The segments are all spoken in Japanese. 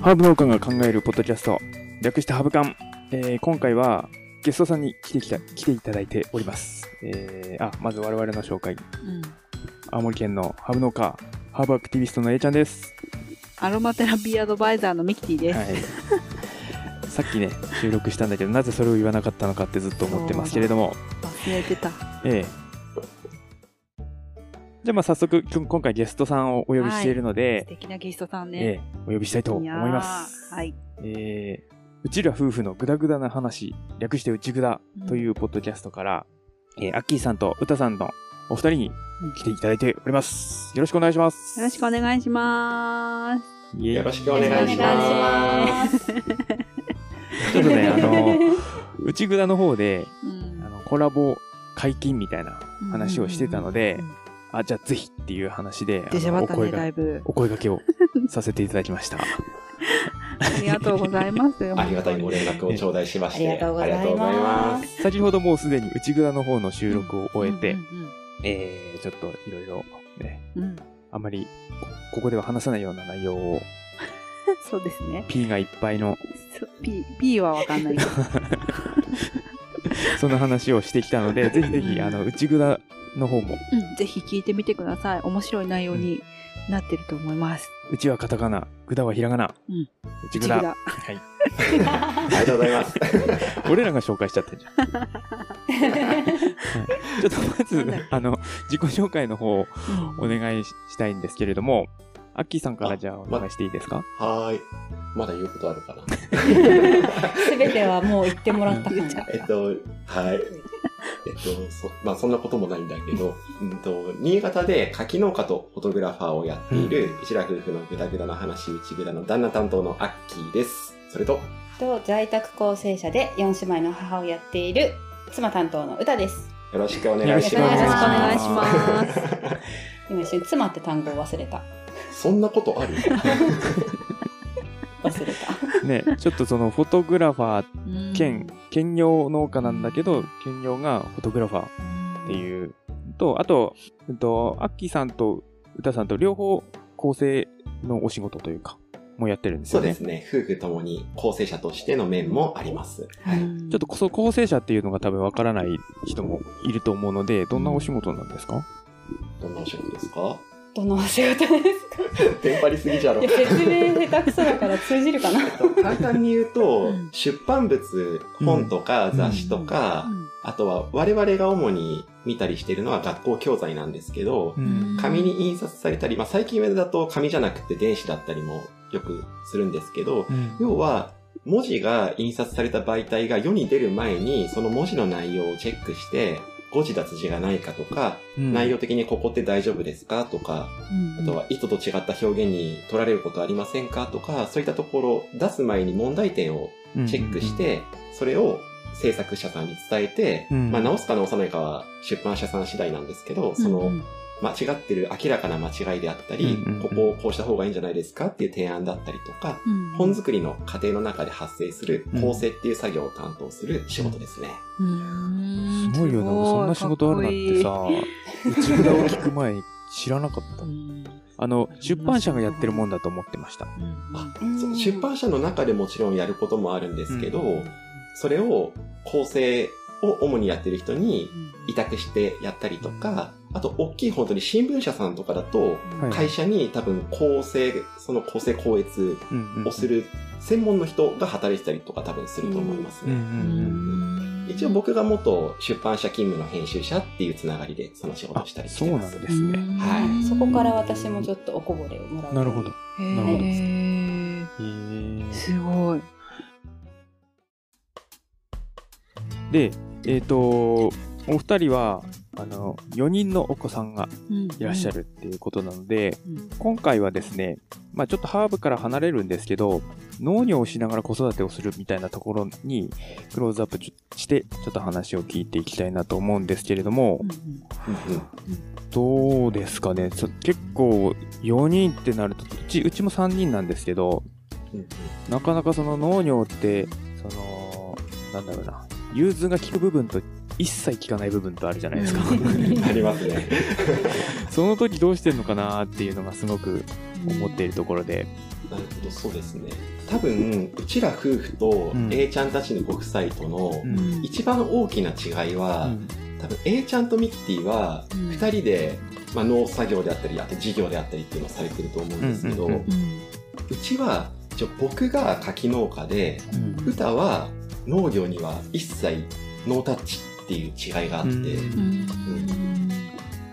ハーブ農家が考えるポッドキャスト、略してハブカン。えー今回はゲストさんに来てきた、来ていただいております。えー、あ、まず我々の紹介。うん。青森県のハーブ農家、ハーブアクティビストの A ちゃんです。アロマテラピーアドバイザーのミキティです。はい。さっきね、収録したんだけど、なぜそれを言わなかったのかってずっと思ってますけれども、忘れてた。ええじゃあまあ早速、今回ゲストさんをお呼びしているの素で、敵なゲストさんね。ええお呼びしたいと思います。やーはい。えーうちら夫婦のグダグダな話、略してうちぐだというポッドキャストから、えーアッキーさんとうたさんのお二人に来ていただいております。よろしくお願いします。よろしくお願いします。よろしくお願いしお願ます。ちょっとね、あの、うちぐだの方で、うんあの、コラボ解禁みたいな話をしてたのでうんうんうんあ、じゃあぜひっていう話で、あ出しゃばったね、のお声がだいぶ。お声掛けをさせていただきました。ありがとうございます。ありがたいご連絡を頂戴しまして、ありがとうございます。先ほどもうすでに内蔵の方の収録を終えて、うんえー、ちょっといろいろね、うんあまりこここでは話さないような内容を、そうですね。P がいっぱいの、そ P, P はわかんないけど。その話をしてきたので、ぜひぜひ、あの、内蔵の方も、うん、ぜひ聞いてみてください。面白い内容になってると思います。うちはカタカナ、ぐだはひらがな。うん内蔵。内蔵はい。ありがとうございます。俺らが紹介しちゃってんじゃん。はいちょっとまずあの、自己紹介の方お願いししたいんですけれども、アッキーさんからじゃあお願いしていいですか？はーい。まだ言うことあるかな。すべてはもう言ってもらった言っちゃうえっと、はい。えっと、そ、まあそんなこともないんだけど、うんと、新潟で柿農家とフォトグラファーをやっている、うちら夫婦のグダグダな話、うちぐだの旦那担当のアッキーです。それと、と在宅構成者で4姉妹の母をやっている妻担当の歌です。よろしくお願いしよろしくおます。願いします 今一瞬妻って単語を忘れた。そんなことある？忘れた。ね、ちょっとそのフォトグラファーうん兼、兼業農家なんだけど、兼業がフォトグラファーってういうと、あと、うんと、アッキーさんと歌さんと両方構成のお仕事というか、もうやってるんですよね。そうですね。夫婦ともに構成者としての面もあります。はい。んちょっとその構成者っていうのが多分わからない人もいると思うので、どんなお仕事なんですかどんなお仕事ですかどのお仕事ですか？テンパりすぎじゃろ。説明下手くそだから通じるかな。簡単に言うと、うん。出版物、本とか雑誌とか、うん。あとは我々が主に見たりしてるのは学校教材なんですけど、うん。紙に印刷されたり、まあ最近上だと紙じゃなくて電子だったりもよくするんですけど、うん。要は文字が印刷された媒体が世に出る前にその文字の内容をチェックして、誤字脱字がないかとか、うん。内容的にここって大丈夫ですかとか、あとは意図と違った表現に取られることありませんかとか、そういったところ出す前に問題点をチェックして、それを制作者さんに伝えて、うん。まあ直すか直さないかは出版社さん次第なんですけど、その間違ってる明らかな間違いであったり、うんうんうん。ここをこうした方がいいんじゃないですかっていう提案だったりとか、本作りの過程の中で発生する構成っていう作業を担当する仕事ですね。うん。すごいよな、そんな仕事あるなんてさ、内札を聞く前に知らなかった。あの、出版社がやってるもんだと思ってました。出版社の中でもちろんやることもあるんですけど、それを構成を主にやってる人に委託してやったりとか、あと大きい本当に新聞社さんとかだと、はい会社に多分構成、その構成校閲をする専門の人が働いてたりとか多分すると思いますね。ん一応僕が元出版社勤務の編集者っていうつながりでその仕事をしたりしてそうます。なんですね。はいそこから私もちょっとおこぼれをもらう。なるほど。へなるほどーへーすごい。で、えっ、と、お二人は、あの、4人のお子さんがいらっしゃるっていうことなので、うん。今回はですね、まあちょっとハーブから離れるんですけど、農業をしながら子育てをするみたいなところにクローズアップして、ちょっと話を聞いていきたいなと思うんですけれども、うんうん。うんどうですかね？そ結構4人ってなると、うち、うちも3人なんですけど、うん。なかなかその農業って、その、なんだろうな、融通が効く部分と一切効かない部分とあるじゃないですか。うん。ありますね。その時どうしてんのかなっていうのがすごく思っているところで、なるほど、そうですね。多分、うちら夫婦とうん。A ちゃんたちのご夫妻とのうん。一番大きな違いは、うん。多分 A ちゃんとミッティはうん。2人で、まあ、農作業であったりあと事業であったりっていうのをされてると思うんですけど、うちは一応僕が柿農家でうん。歌は農業には一切ノータッチっていう違いがあって、うん。うん。な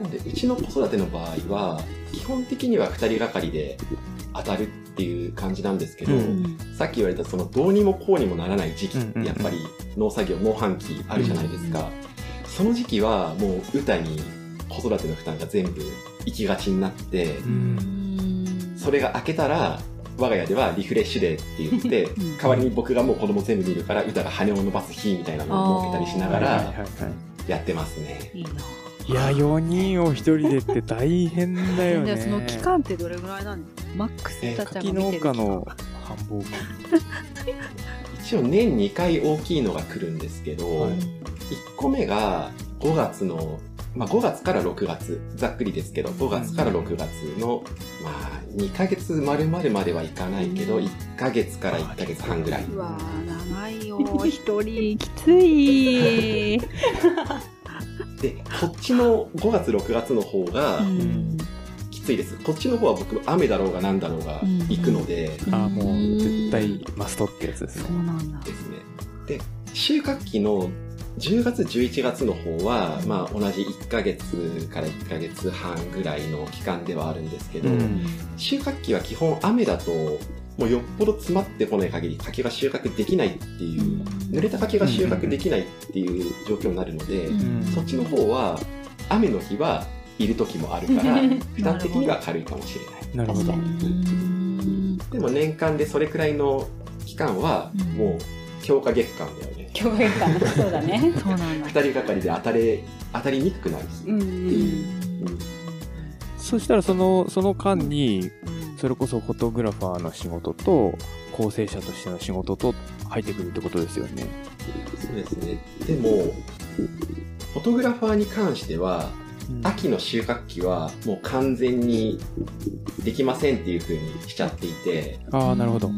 のでうちの子育ての場合は基本的には2人がかりで当たるっていう感じなんですけど、うん。さっき言われたそのどうにもこうにもならない時期っうんうんうん。てやっぱり農作業農繁期あるじゃないですか、その時期はもう歌に子育ての負担が全部行きがちになってうん。それが明けたら我が家ではリフレッシュデーって言ってうん。代わりに僕がもう子供全部見るから歌が羽を伸ばす日みたいなのを設けたりしながらやってますね。いいな。いいや4人を1人でって大変だよね。でその期間ってどれぐらいなのマックスえたちゃんが見てる期間。家の繁忙期。一応年2回大きいのが来るんですけど、はい。1個目が5月の、まあ、5月から6月ざっくりですけど5月から6月の、まあ、2ヶ月丸々まではいかないけどうん。1ヶ月から1ヶ月半ぐらい。うわー長いよ 一人きつい。でこっちの5月6月の方がうん。きついです。こっちの方は僕雨だろうが何だろうがうん。行くので、ああもう絶対マストってやつですそねうなんだ。ですね。で収穫期の10月11月の方は、まあ、同じ1ヶ月から1ヶ月半ぐらいの期間ではあるんですけど、うん。収穫期は基本雨だともうよっぽど詰まってこない限り柿が収穫できないっていう濡れた柿が収穫できないっていう状況になるので、うん。そっちの方は雨の日はいる時もあるから 負担的には軽いかもしれない。なるほど。う。んでも年間でそれくらいの期間はうん。もう強化月間だよね共演感そうだね。そうなんだ。二人がかりで当たれ当たりにくくなる日、うんうんそしたらそのその間にそれこそフォトグラファーの仕事と構成者としての仕事と入ってくるってことですよね。そうですね。でもフォトグラファーに関しては秋の収穫期はもう完全にできませんっていう風にしちゃっていて。ああなるほど。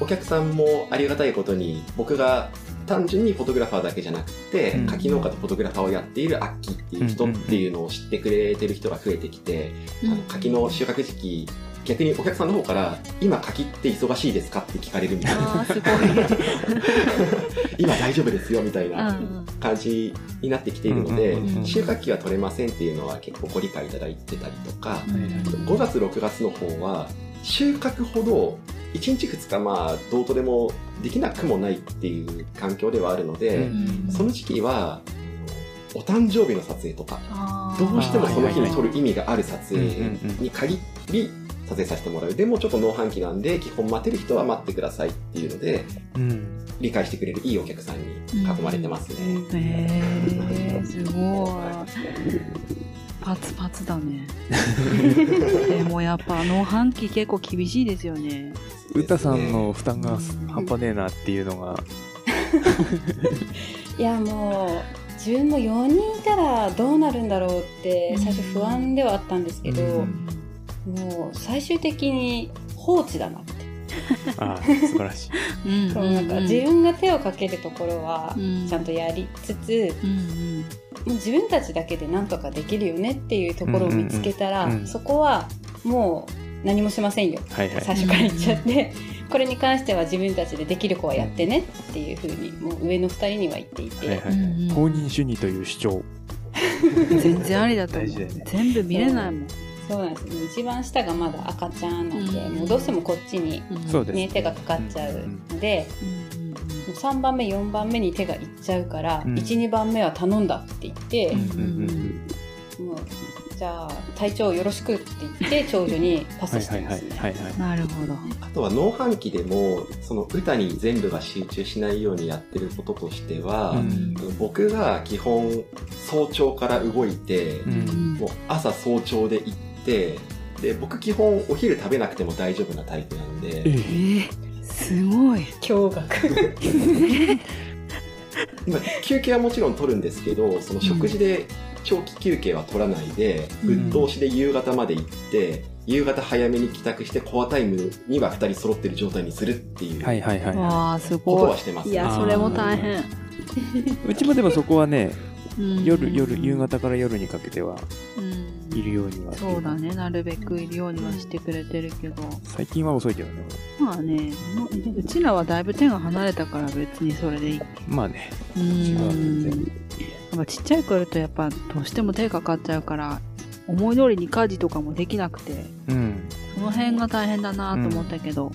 お客さんもありがたいことに僕が単純にフォトグラファーだけじゃなくて、うん。柿農家とフォトグラファーをやっているアッキーっていう人っていうのを知ってくれてる人が増えてきて、あの柿の収穫時期逆にお客さんの方から「今柿って忙しいですか?」って聞かれるみたいな。あーすご「今大丈夫ですよ」みたいい。なうん感じになってきているので、うんうんうん収穫期は取れませんっていうのは結構ご理解いただいてたりとか、うん5月6月の方は収穫ほど1日2日まあどうとでもできなくもないっていう環境ではあるので、うんその時期はあのお誕生日の撮影とかどうしてもその日に撮る意味がある撮影うんうんうんに限り撮影させてもらうでもちょっと農繁期なんで基本待てる人は待ってくださいっていうのでうん。理解してくれるいいお客さんに囲まれてますね。へーすごい。パツパツだね。でもやっぱ農繁期結構厳しいですよね。うたさんの負担が半端ねえなっていうのが。いやもう自分も4人いたらどうなるんだろうって最初不安ではあったんですけど、うん。もう最終的に放置だなって、ああ素晴らしい。うん。そうなん。か自分が手をかけるところはうんちゃんとやりつつ、うんもう自分たちだけでなんとかできるよねっていうところを見つけたら、うんうんうん。そこはもう何もしませんよ。はいはい。最初から言っちゃって、これに関しては自分たちでできる子はやってねっていうふうにもう上の2人には言っていて、はいはいうんうん。公認主義という主張。うん全然ありだと思う。大事だよね。全部見れないもん。そうなんです。もう一番下がまだ赤ちゃんなんで、うん。もうどうしてもこっちに、そうです。ね、手がかかっちゃうので、うんうんもう3番目4番目に手がいっちゃうから、うん。12番目は頼んだって言って、うんうんうん。もうじゃあ体調よろしくって言って長女にパスしてますね。はいはい。なるほど。あとは農繁期でもその歌に全部が集中しないようにやってることとしては、うん僕が基本早朝から動いて、うんもう朝早朝で行ってで僕基本お昼食べなくても大丈夫なタイプなんでえええー、すごい。驚愕 今休憩はもちろん取るんですけどその食事で長期休憩は取らないで、うんぶっ通しで夕方まで行って夕方早めに帰宅してコアタイムには2人揃ってる状態にするっていうはいはいはい。わあ、すことごいは。してます。いや、それも大変。うちもでもそこはね、うん夜、夜、夕方から夜にかけてはうんいるようには。そうだ。ね、なるべくいるようにはしてくれてるけど。最近は遅いけどね。まあね、もううちらはだいぶ手が離れたから別にそれでいい。まあね。ううちは全然ん。やっぱちっちゃい頃とやっぱどうしても手かかっちゃうから、思い通りに家事とかもできなくて、うん。その辺が大変だなと思ったけど。うん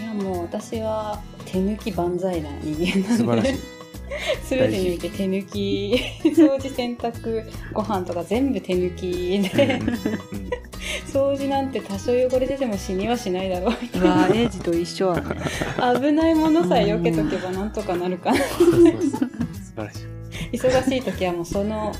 いやもう私は手抜き万歳な人間なんで素晴らしい。すべてにおいて手抜き掃除洗濯ご飯とか全部手抜きで掃除なんて多少汚れてても死にはしないだろうみたいうわエイジと一緒 危ないものさえ避けとけばなんとかなるかな素晴らしい。忙しい時はもうその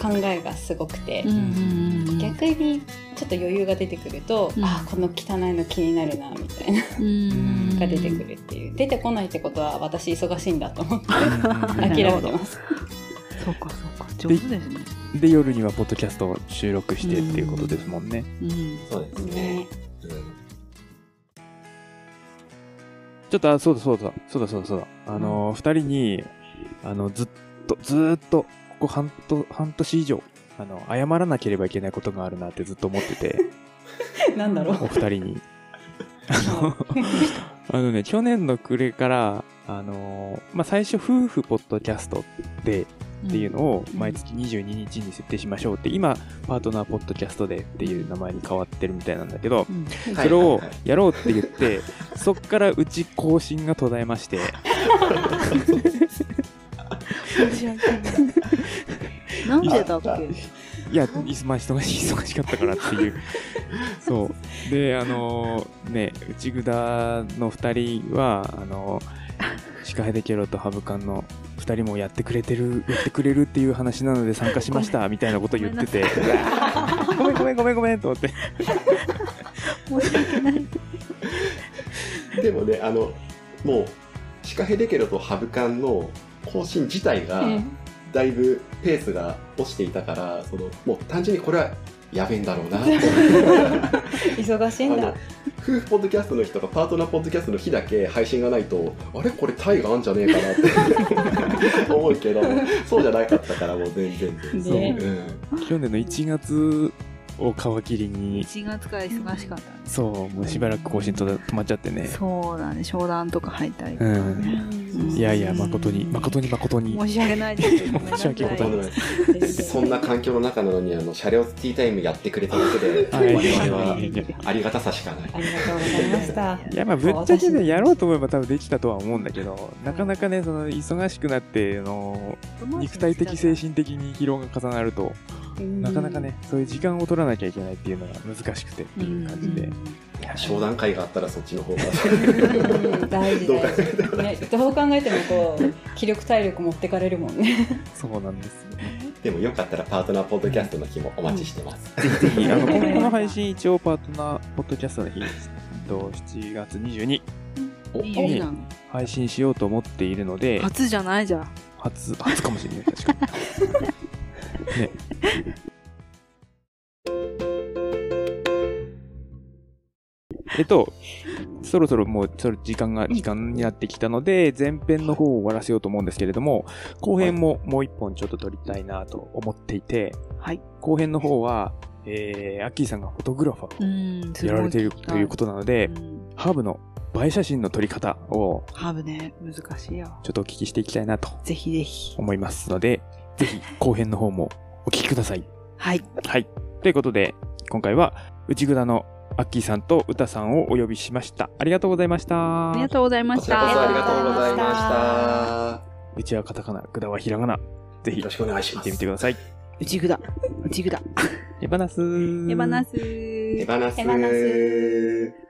考えがすごくて、うんうんうん。逆にちょっと余裕が出てくると、うんあこの汚いの気になるなみたいなうんが出てくるっていう出てこないってことは私忙しいんだと思ってうんうん 諦めてます そうかそうか。上手ですね。で、夜にはポッドキャストを収録してっていうことですもんね。うん。そうですね。ねうんちょっと、あ、そうだそうだ、そうだそうだそうだ。あのー、二人に、あの、ずっと、ずーっと、ここ半と、半年以上、あの、謝らなければいけないことがあるなってずっと思ってて、なんだろう。お二人に。あの、あのね、去年の暮れから、あのー、まあ、最初、夫婦ポッドキャストで、っていうのをうん。毎月22日に設定しましょうって、今、パートナーポッドキャストでっていう名前に変わってるみたいなんだけど、うん。それをやろうって言って、そっからうち更新が途絶えまして、なんでだっけ？いや、いまあ忙しい、忙しかったからっていう。そう。で、あのね、内ぐだの二人は、あのシカヘデケロとハブカンの二人もやってくれてる、やってくれるっていう話なので参加しました、みたいなこと言ってて、ごめんごめんごめんごめんと思って。申し訳ない。でもね、あの、もう、シカヘデケロとハブカンの更新自体が、だいぶペースが落ちていたから、その、もう単純にこれはやべえんだろうなって。忙しいんだ。夫婦ポッドキャストの日とかパートナーポッドキャストの日だけ配信がないとあれ？これタイがあんじゃねえかなって 思うけどそうじゃなかったからもう全然。全然、ね。うん。去年の1月を皮切りに、1月から忙しかった。そう、もうしばらく更新と止まっちゃってね。そうだね、商談とか入ったりとかうん。ね。いやいや、誠に、誠に誠に。申し訳ないです。申し訳ございまとんでもないですそんな環境の中なのにあの車両ティータイムやってくれただけではい我々はありがたさしかないありがとうございましたいや、まあ、ぶっちゃけね、やろうと思えば多分できたとは思うんだけど、なかなかね、その、忙しくなって、あの、肉体的、精神的に疲労が重なると、なかなかね、そういう時間を取らなきゃいけないっていうのが難しくてっていう感じで。いや商談会があったらそっちの方がうん大事どう考大事、ね、どう考えてもこう気力体力持ってかれるもんねそうなんです。でもよかったらパートナーポッドキャストの日もお待ちしてます、ぜひぜひ、あの、この配信一応パートナー、ポッドキャストの日、えっと7月22おいいじゃん。配信しようと思っているので、初じゃないじゃん。初、初かもしれない、確かに。ね。えっと、そろそろもう、それ時間が、時間になってきたので、前編の方を終わらせようと思うんですけれども、後編ももう一本ちょっと撮りたいなと思っていて、はい。後編の方は、えー、アッキーさんがフォトグラファーうん、をやられているということなので、うんハーブの映え写真の撮り方をハーブね、難しいよ。ちょっとお聞きしていきたいなとぜひぜひ。思いますので、ぜひ後編の方もお聞きください。はい。はい。ということで、今回は内蔵のアッキーさんと歌さんをお呼びしました。ありがとうございました。ありがとうございました。そありがとうございましたうちはカタカナ、グダはひらがな。ぜひよろしくお願いし聞いますてみてください。うちぐだ。うちぐだ。エバナスー。エバナス手放す手放す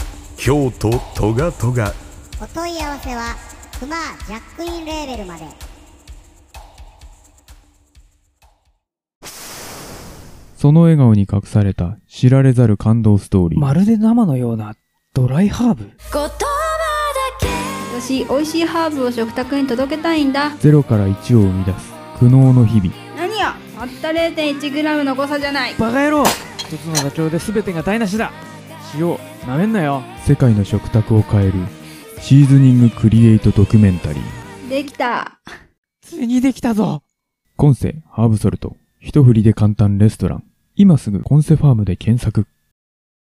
京都トガトガお問い合わせはクマジャックインレーベルまでその笑顔に隠された知られざる感動ストーリー。まるで生のようなドライハーブ私、美味しいハーブを食卓に届けたいんだ。ゼロから1を生み出す苦悩の日々。何やたった 0.1g の誤差じゃない。バカ野郎一つのダチョウで全てが台無しだ塩なめんなよ世界の食卓を変えるシーズニングクリエイトドキュメンタリー。できた。ついにできたぞコンセハーブソルト。一振りで簡単レストラン。今すぐコンセファームで検索。